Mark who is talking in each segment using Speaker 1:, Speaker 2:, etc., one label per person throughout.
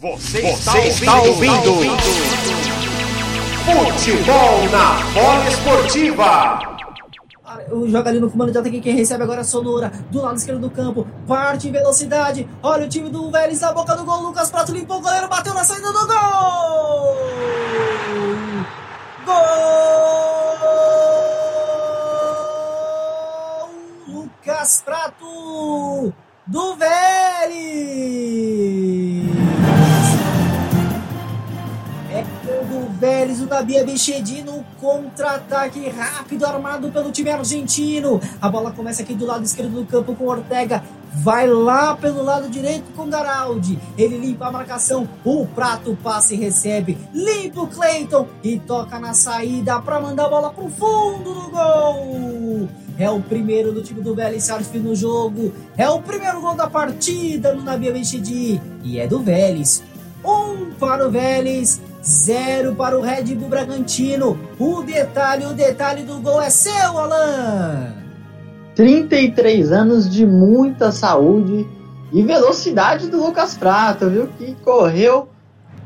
Speaker 1: Você, Você está, ouvindo, ouvindo. Futebol na bola esportiva.
Speaker 2: Joga ali no comando de ataque, quem recebe agora é Sonora, do lado esquerdo do campo, parte em velocidade, olha o time do Vélez na boca do gol, Lucas Prato limpou o goleiro, bateu na saída do gol! Gol! Lucas Prato do Vélez! Vélez, o Dabi Abichedino, contra-ataque rápido armado pelo time argentino. A bola começa aqui do lado esquerdo do campo com Ortega. Vai lá pelo lado direito com Garaldi. Ele limpa a marcação. O prato passa e recebe. Limpa o Cleiton e toca na saída para mandar a bola pro fundo do gol. É o primeiro do time do Vélez Sarsfield no jogo. É o primeiro gol da partida no Nabi Abichedi. E é do Vélez. Um para o Vélez, Zero para o Red Bull Bragantino. O detalhe, o detalhe do gol é seu, Alan.
Speaker 3: 33 anos de muita saúde e velocidade do Lucas Prata, viu? Que correu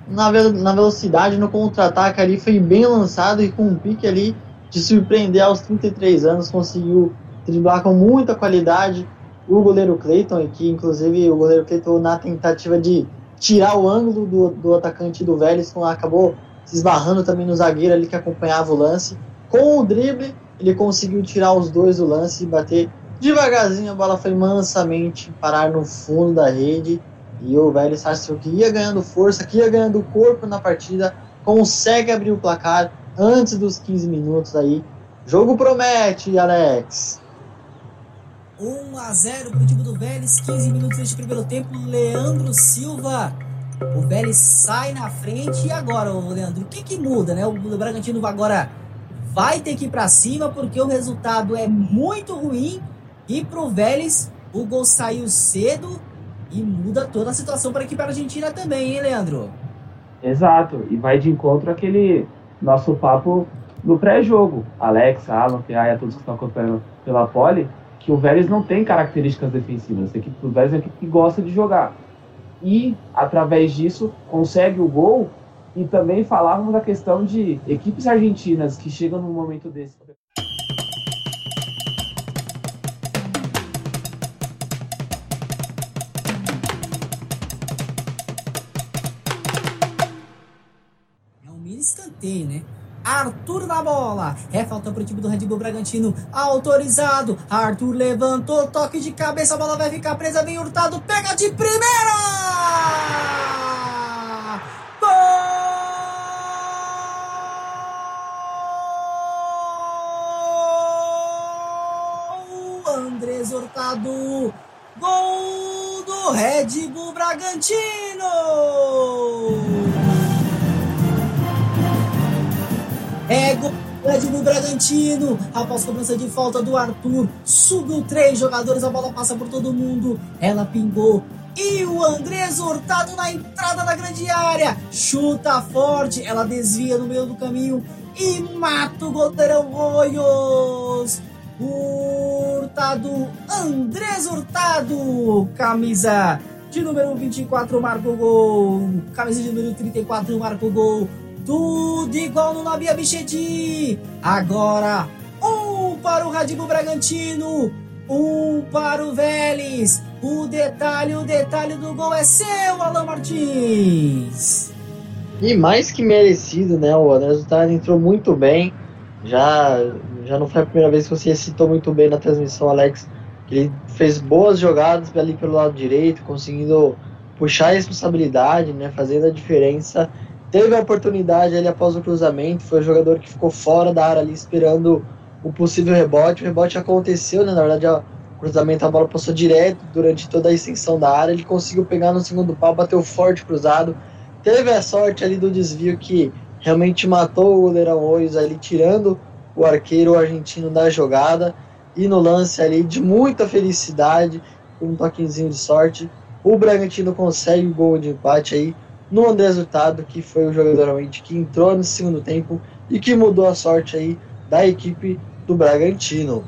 Speaker 3: na, na velocidade no contra-ataque ali, foi bem lançado e com um pique ali de surpreender aos 33 anos, conseguiu driblar com muita qualidade o goleiro Cleiton, que inclusive o goleiro Cleiton na tentativa de tirar o ângulo do, do atacante do Vélez, acabou se esbarrando também no zagueiro ali que acompanhava o lance. Com o drible, ele conseguiu tirar os dois do lance e bater devagarzinho. A bola foi mansamente parar no fundo da rede. E o Vélez Sarsfield, que ia ganhando força, que ia ganhando corpo na partida, consegue abrir o placar antes dos 15 minutos aí. Jogo promete, Alex.
Speaker 2: 1 a 0 para o time do Vélez, 15 minutos neste primeiro tempo. Leandro Silva. O Vélez sai na frente. E agora, Leandro, o que, que muda, né? O Bragantino agora vai ter que ir para cima porque o resultado é muito ruim. E para o Vélez, o gol saiu cedo e muda toda a situação para a equipe argentina também, hein, Leandro?
Speaker 4: Exato, e vai de encontro aquele nosso papo no pré-jogo. Alex, Alan, Piaia, todos que estão acompanhando pela Pole que o Vélez não tem características defensivas. A equipe do Vélez é uma equipe que gosta de jogar. E, através disso, consegue o gol. E também falávamos da questão de equipes argentinas que chegam num momento desse.
Speaker 2: É um mini escanteio, né? Arthur na bola. É falta para o time do Red Bull Bragantino. Autorizado. Arthur levantou. Toque de cabeça. A bola vai ficar presa. Vem Hurtado. Pega de primeira. Gol! Andrés Hurtado. Gol do Red Bull Bragantino. É gol do Bragantino. Após cobrança de falta do Arthur, subiu três jogadores, a bola passa por todo mundo. Ela pingou. E o Andrés Hurtado na entrada da grande área. Chuta forte, ela desvia no meio do caminho e mata o goleirão Royos. Hurtado, Andrés Hurtado, camisa de número 24 marca o gol. Camisa de número 34 marca o gol. Tudo igual no Nabi Abichedi. Agora, um para o Radibo Bragantino, um para o Vélez. O detalhe, o detalhe do gol é seu, Alan Martins.
Speaker 3: E mais que merecido, né? O resultado entrou muito bem. Já, já não foi a primeira vez que você citou muito bem na transmissão, Alex. Ele fez boas jogadas ali pelo lado direito, conseguindo puxar a responsabilidade, né? Fazendo a diferença teve a oportunidade ali após o cruzamento, foi o jogador que ficou fora da área ali esperando o possível rebote. O rebote aconteceu, né? Na verdade, o cruzamento, a bola passou direto durante toda a extensão da área. Ele conseguiu pegar no segundo pau, bateu forte cruzado. Teve a sorte ali do desvio que realmente matou o goleirão Oios ali, tirando o arqueiro argentino da jogada. E no lance ali, de muita felicidade, um toquezinho de sorte, o Bragantino consegue o gol de empate aí no André Hurtado, que foi o jogador realmente que entrou no segundo tempo e que mudou a sorte aí da equipe do Bragantino.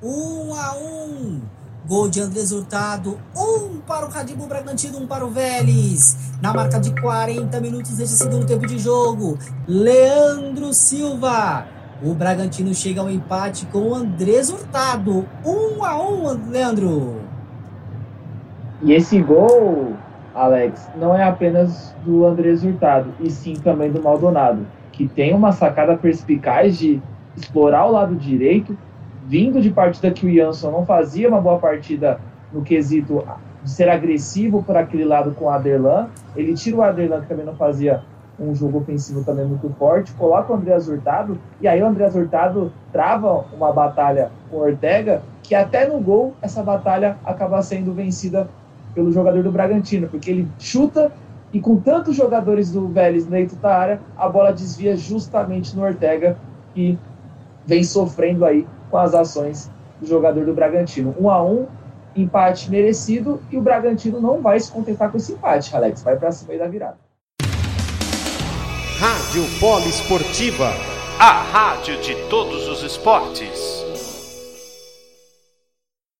Speaker 2: Um a um. Gol de Andrés Hurtado, um para o Cadibu Bragantino, um para o Vélez. Na marca de 40 minutos deste segundo tempo de jogo, Leandro Silva. O Bragantino chega ao empate com o Andrés Hurtado. Um a um, Leandro.
Speaker 4: E esse gol, Alex, não é apenas do Andrés Hurtado, e sim também do Maldonado, que tem uma sacada perspicaz de explorar o lado direito, vindo de partida que o Jansson não fazia uma boa partida no quesito de ser agressivo por aquele lado com o Aderlan. Ele tira o Aderlan, que também não fazia um jogo ofensivo também muito forte, coloca o Andreas Hurtado, e aí o Andreas Hurtado trava uma batalha com o Ortega, que até no gol essa batalha acaba sendo vencida pelo jogador do Bragantino, porque ele chuta e com tantos jogadores do Vélez dentro da área, a bola desvia justamente no Ortega, que vem sofrendo aí com as ações do jogador do Bragantino. Um a um, empate merecido e o Bragantino não vai se contentar com esse empate, Alex. Vai para cima aí da virada.
Speaker 1: Rádio Polo Esportiva, a rádio de todos os esportes.